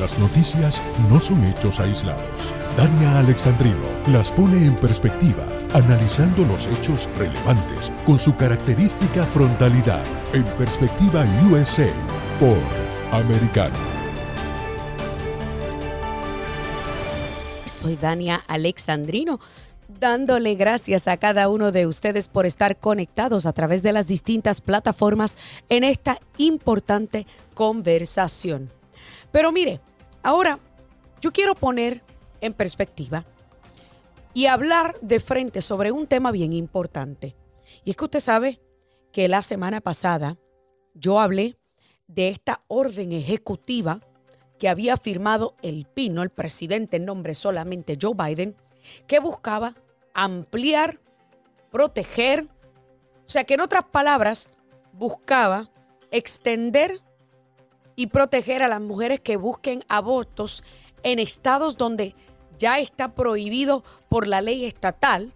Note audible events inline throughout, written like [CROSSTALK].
Las noticias no son hechos aislados. Dania Alexandrino las pone en perspectiva, analizando los hechos relevantes con su característica frontalidad. En Perspectiva USA por Americano. Soy Dania Alexandrino dándole gracias a cada uno de ustedes por estar conectados a través de las distintas plataformas en esta importante conversación. Pero mire, ahora yo quiero poner en perspectiva y hablar de frente sobre un tema bien importante. Y es que usted sabe que la semana pasada yo hablé de esta orden ejecutiva que había firmado el Pino, el presidente en nombre solamente Joe Biden, que buscaba ampliar, proteger, o sea que en otras palabras, buscaba extender y proteger a las mujeres que busquen abortos en estados donde ya está prohibido por la ley estatal,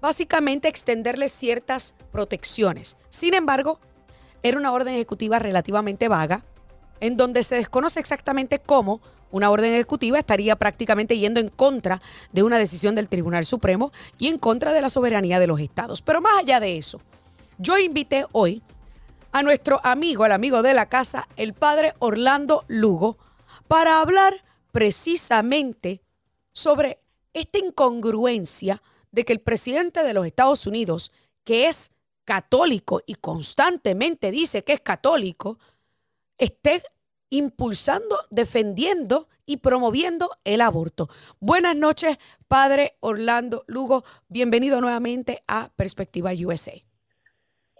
básicamente extenderles ciertas protecciones. Sin embargo, era una orden ejecutiva relativamente vaga, en donde se desconoce exactamente cómo una orden ejecutiva estaría prácticamente yendo en contra de una decisión del Tribunal Supremo y en contra de la soberanía de los estados. Pero más allá de eso, yo invité hoy a nuestro amigo, al amigo de la casa, el padre Orlando Lugo, para hablar precisamente sobre esta incongruencia de que el presidente de los Estados Unidos, que es católico y constantemente dice que es católico, esté impulsando, defendiendo y promoviendo el aborto. Buenas noches, padre Orlando Lugo. Bienvenido nuevamente a Perspectiva USA.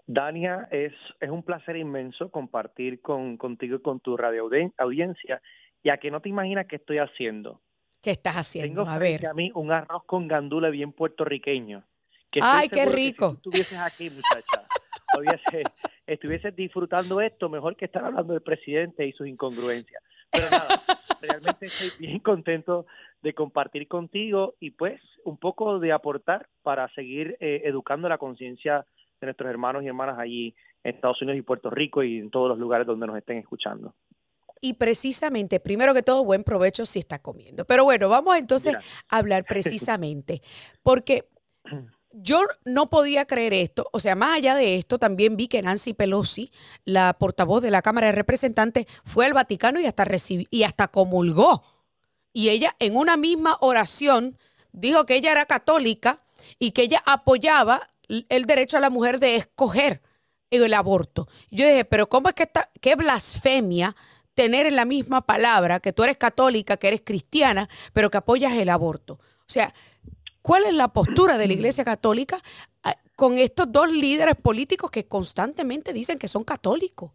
Dania, es, es un placer inmenso compartir con, contigo y con tu radio audiencia. Ya que no te imaginas qué estoy haciendo. ¿Qué estás haciendo? Tengo a ver. a mí un arroz con gandula bien puertorriqueño. ¡Ay, qué rico! si estuvieses aquí, muchacha, [LAUGHS] estuvieses disfrutando esto mejor que estar hablando del presidente y sus incongruencias. Pero nada, [LAUGHS] realmente estoy bien contento de compartir contigo y pues un poco de aportar para seguir eh, educando la conciencia de nuestros hermanos y hermanas allí en Estados Unidos y Puerto Rico y en todos los lugares donde nos estén escuchando. Y precisamente, primero que todo, buen provecho si está comiendo. Pero bueno, vamos entonces a hablar precisamente, [LAUGHS] porque yo no podía creer esto. O sea, más allá de esto, también vi que Nancy Pelosi, la portavoz de la Cámara de Representantes, fue al Vaticano y hasta, y hasta comulgó. Y ella en una misma oración dijo que ella era católica y que ella apoyaba el derecho a la mujer de escoger el aborto. yo dije, pero ¿cómo es que está, qué blasfemia tener en la misma palabra que tú eres católica, que eres cristiana, pero que apoyas el aborto? O sea, ¿Cuál es la postura de la Iglesia Católica ah, con estos dos líderes políticos que constantemente dicen que son católicos?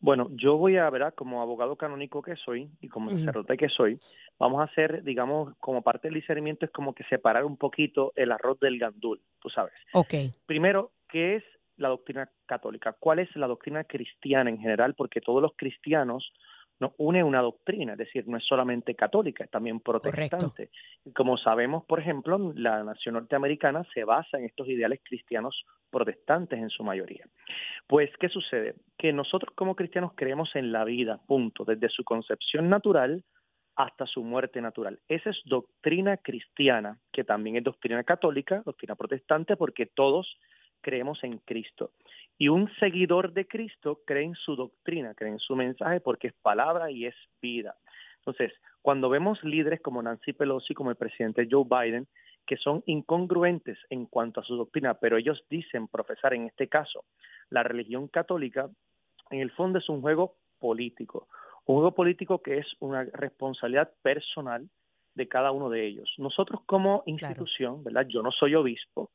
Bueno, yo voy a, ver, como abogado canónico que soy y como sacerdote que soy, vamos a hacer, digamos, como parte del discernimiento es como que separar un poquito el arroz del gandul, tú sabes. Ok. Primero, ¿qué es la doctrina católica? ¿Cuál es la doctrina cristiana en general? Porque todos los cristianos nos une una doctrina, es decir, no es solamente católica, es también protestante. Como sabemos, por ejemplo, la nación norteamericana se basa en estos ideales cristianos protestantes en su mayoría. Pues, ¿qué sucede? Que nosotros como cristianos creemos en la vida, punto, desde su concepción natural hasta su muerte natural. Esa es doctrina cristiana, que también es doctrina católica, doctrina protestante, porque todos creemos en Cristo. Y un seguidor de Cristo cree en su doctrina, cree en su mensaje porque es palabra y es vida. Entonces, cuando vemos líderes como Nancy Pelosi, como el presidente Joe Biden, que son incongruentes en cuanto a su doctrina, pero ellos dicen profesar en este caso la religión católica, en el fondo es un juego político, un juego político que es una responsabilidad personal de cada uno de ellos. Nosotros como institución, ¿verdad? Yo no soy obispo,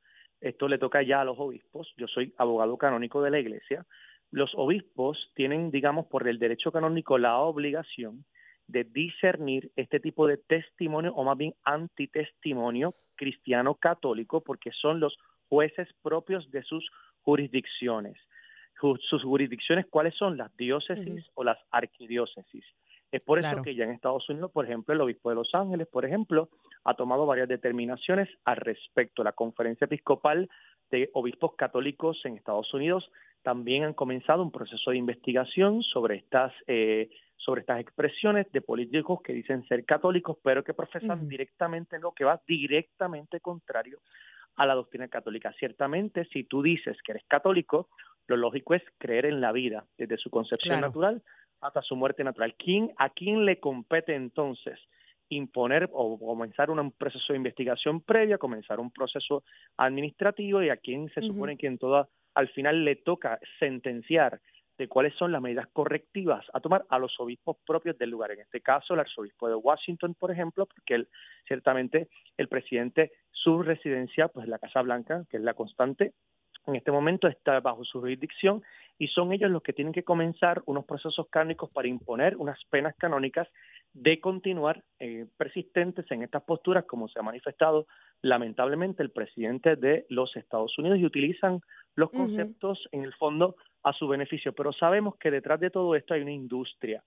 esto le toca ya a los obispos, yo soy abogado canónico de la iglesia, los obispos tienen, digamos, por el derecho canónico la obligación de discernir este tipo de testimonio o más bien antitestimonio cristiano católico porque son los jueces propios de sus jurisdicciones. Sus jurisdicciones, ¿cuáles son? Las diócesis o las arquidiócesis. Es por eso que ya en Estados Unidos, por ejemplo, el obispo de Los Ángeles, por ejemplo, ha tomado varias determinaciones al respecto. La conferencia episcopal de obispos católicos en Estados Unidos también han comenzado un proceso de investigación sobre estas eh, sobre estas expresiones de políticos que dicen ser católicos, pero que profesan directamente lo que va directamente contrario a la doctrina católica. Ciertamente, si tú dices que eres católico, lo lógico es creer en la vida, desde su concepción natural hasta su muerte natural. ¿Quién, ¿A quién le compete entonces imponer o comenzar un proceso de investigación previa, comenzar un proceso administrativo y a quién se supone que en toda, al final le toca sentenciar de cuáles son las medidas correctivas a tomar a los obispos propios del lugar. En este caso, el arzobispo de Washington, por ejemplo, porque él, ciertamente el presidente, su residencia, pues la Casa Blanca, que es la constante, en este momento está bajo su jurisdicción y son ellos los que tienen que comenzar unos procesos cánicos para imponer unas penas canónicas de continuar eh, persistentes en estas posturas, como se ha manifestado lamentablemente el presidente de los Estados Unidos, y utilizan los conceptos en el fondo a su beneficio. Pero sabemos que detrás de todo esto hay una industria,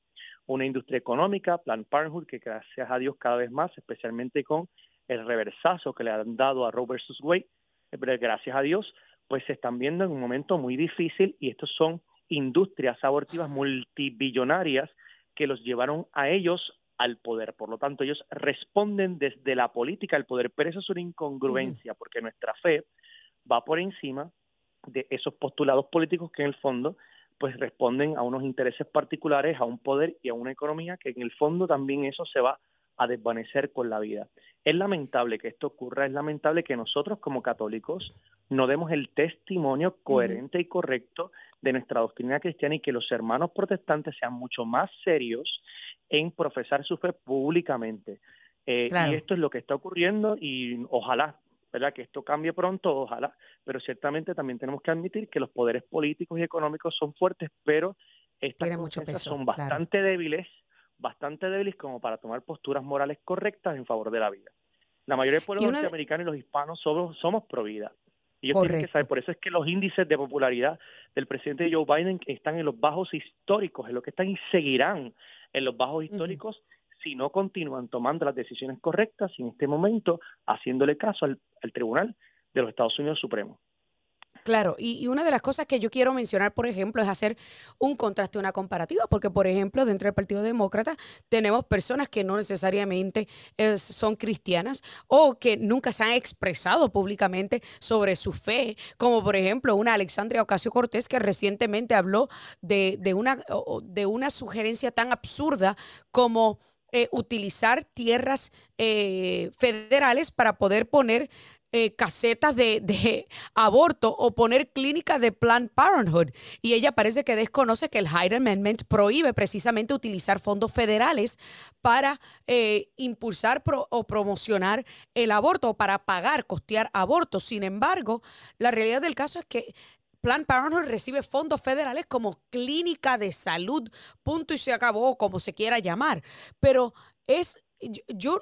una industria económica, Plan Parenthood, que gracias a Dios cada vez más, especialmente con el reversazo que le han dado a Roe versus Wade, eh, gracias a Dios, pues se están viendo en un momento muy difícil y estos son industrias abortivas multibillonarias que los llevaron a ellos al poder. Por lo tanto, ellos responden desde la política al poder, pero eso es una incongruencia, porque nuestra fe va por encima de esos postulados políticos que en el fondo pues responden a unos intereses particulares, a un poder y a una economía que en el fondo también eso se va a desvanecer con la vida. Es lamentable que esto ocurra, es lamentable que nosotros como católicos no demos el testimonio coherente y correcto de nuestra doctrina cristiana y que los hermanos protestantes sean mucho más serios en profesar su fe públicamente. Eh, y esto es lo que está ocurriendo y ojalá, ¿verdad? Que esto cambie pronto, ojalá, pero ciertamente también tenemos que admitir que los poderes políticos y económicos son fuertes, pero estas son bastante débiles, bastante débiles como para tomar posturas morales correctas en favor de la vida. La mayoría del pueblo norteamericano y los hispanos somos, somos pro vida. Y ellos tienen que saber, por eso es que los índices de popularidad del presidente Joe Biden están en los bajos históricos, en lo que están y seguirán en los bajos históricos si no continúan tomando las decisiones correctas y en este momento haciéndole caso al, al Tribunal de los Estados Unidos Supremo. Claro, y, una de las cosas que yo quiero mencionar, por ejemplo, es hacer un contraste, una comparativa, porque, por ejemplo, dentro del Partido Demócrata tenemos personas que no necesariamente eh, son cristianas o que nunca se han expresado públicamente sobre su fe, como por ejemplo una Alexandria Ocasio Cortés que recientemente habló de, una, de una sugerencia tan absurda como... Eh, utilizar tierras eh, federales para poder poner eh, casetas de, aborto o poner clínicas de Planned Parenthood. Y ella parece que desconoce que el Hyde Amendment prohíbe precisamente utilizar fondos federales para eh, impulsar o promocionar el aborto o para pagar, costear abortos. Sin embargo, la realidad del caso es que Planned Parenthood recibe fondos federales como clínica de salud, punto y se acabó, como se quiera llamar. Pero es, yo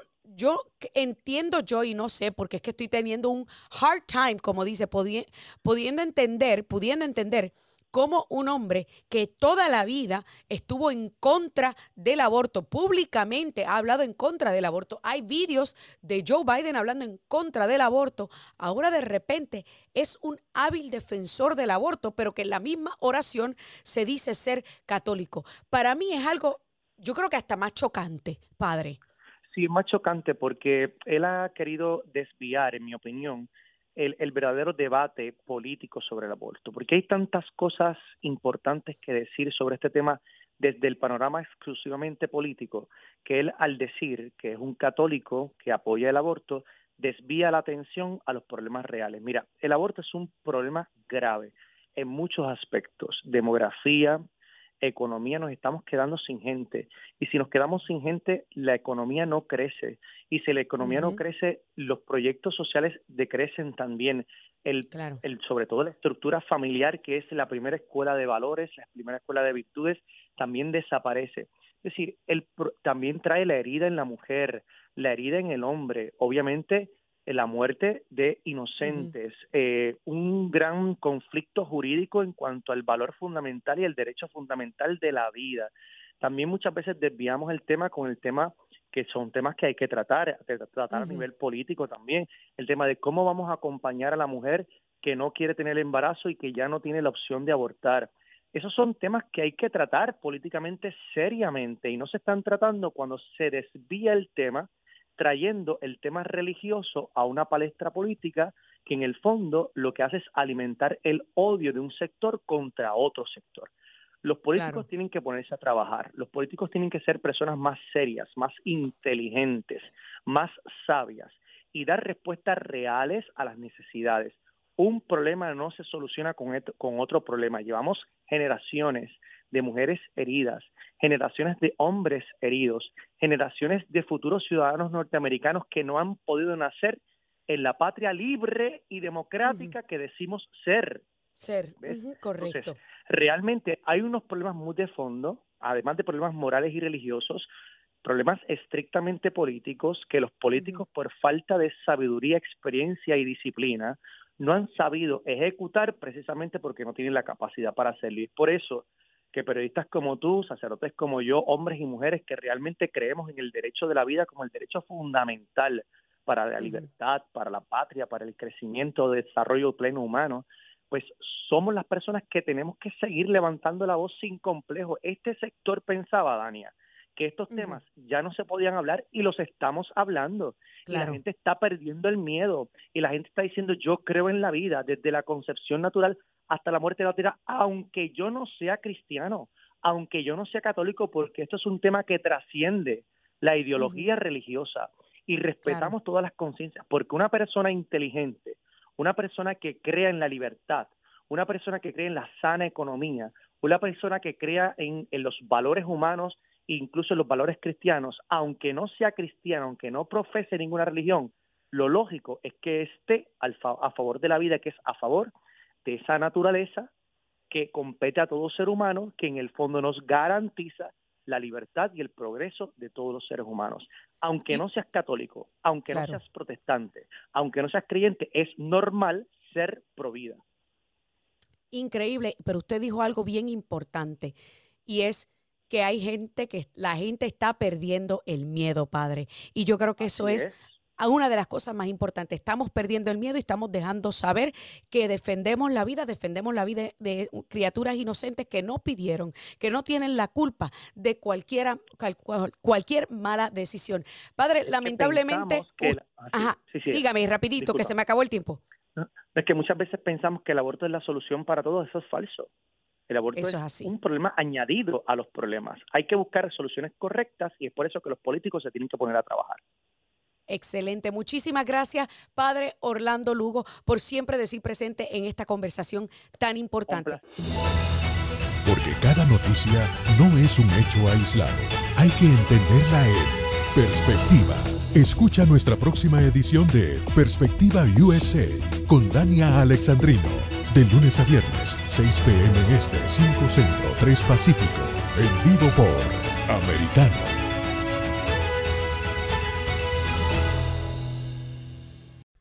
entiendo yo y no sé, porque es que estoy teniendo un hard time, como dice, pudiendo entender, pudiendo entender cómo un hombre que toda la vida estuvo en contra del aborto, públicamente ha hablado en contra del aborto, hay vídeos de Joe Biden hablando en contra del aborto, ahora de repente es un hábil defensor del aborto, pero que en la misma oración se dice ser católico. Para mí es algo, yo creo que hasta más chocante, padre. Sí, es más chocante porque él ha querido desviar, en mi opinión, el, verdadero debate político sobre el aborto, porque hay tantas cosas importantes que decir sobre este tema desde el panorama exclusivamente político, que él al decir que es un católico que apoya el aborto, desvía la atención a los problemas reales. Mira, el aborto es un problema grave en muchos aspectos, demografía, economía nos estamos quedando sin gente. Y si nos quedamos sin gente, la economía no crece. Y si la economía no crece, los proyectos sociales decrecen también. El, el, sobre todo la estructura familiar, que es la primera escuela de valores, la primera escuela de virtudes, también desaparece. Es decir, el, también trae la herida en la mujer, la herida en el hombre. Obviamente, la muerte de inocentes, eh, un gran conflicto jurídico en cuanto al valor fundamental y el derecho fundamental de la vida. También muchas veces desviamos el tema con el tema que son temas que hay que tratar, tratar a nivel político también, el tema de cómo vamos a acompañar a la mujer que no quiere tener embarazo y que ya no tiene la opción de abortar. Esos son temas que hay que tratar políticamente seriamente y no se están tratando cuando se desvía el tema trayendo el tema religioso a una palestra política que en el fondo lo que hace es alimentar el odio de un sector contra otro sector. Los políticos tienen que ponerse a trabajar, los políticos tienen que ser personas más serias, más inteligentes, más sabias y dar respuestas reales a las necesidades. Un problema no se soluciona con, con otro problema. Llevamos generaciones de mujeres heridas, generaciones de hombres heridos, generaciones de futuros ciudadanos norteamericanos que no han podido nacer en la patria libre y democrática que decimos ser. Ser, correcto. realmente hay unos problemas muy de fondo, además de problemas morales y religiosos, problemas estrictamente políticos que los políticos por falta de sabiduría, experiencia y disciplina no han sabido ejecutar precisamente porque no tienen la capacidad para hacerlo. Y por eso que periodistas como tú, sacerdotes como yo, hombres y mujeres que realmente creemos en el derecho de la vida como el derecho fundamental para la libertad, para la patria, para el crecimiento, desarrollo pleno humano, pues somos las personas que tenemos que seguir levantando la voz sin complejo. Este sector pensaba, Dania, que estos temas ya no se podían hablar y los estamos hablando. Y la gente está perdiendo el miedo y la gente está diciendo yo creo en la vida desde la concepción natural hasta la muerte de la tierra, aunque yo no sea cristiano, aunque yo no sea católico, porque esto es un tema que trasciende la ideología religiosa y respetamos todas las conciencias, porque una persona inteligente, una persona que crea en la libertad, una persona que cree en la sana economía, una persona que crea en, los valores humanos, incluso en los valores cristianos, aunque no sea cristiano, aunque no profese ninguna religión, lo lógico es que esté a favor de la vida, que es a favor de esa naturaleza que compete a todo ser humano, que en el fondo nos garantiza la libertad y el progreso de todos los seres humanos. Aunque no seas católico, aunque no seas protestante, aunque no seas creyente, es normal ser provida. Increíble, pero usted dijo algo bien importante y es que hay gente que la gente está perdiendo el miedo, padre. Y yo creo que eso es a una de las cosas más importantes. Estamos perdiendo el miedo y estamos dejando saber que defendemos la vida, defendemos la vida de, criaturas inocentes que no pidieron, que no tienen la culpa de cualquiera, cualquier mala decisión. Padre, lamentablemente... ajá, dígame rapidito, que se me acabó el tiempo. Es que muchas veces pensamos que el aborto es la solución para todo, eso es falso. El aborto es, es un problema añadido a los problemas. Hay que buscar soluciones correctas y es por eso que los políticos se tienen que poner a trabajar. Excelente. Muchísimas gracias, Padre Orlando Lugo, por siempre decir presente en esta conversación tan importante. Porque cada noticia no es un hecho aislado. Hay que entenderla en perspectiva. Escucha nuestra próxima edición de Perspectiva USA con Dania Alexandrino. De lunes a viernes, 6 p.m. en este, 5 centro, 3 pacífico. En vivo por Americano.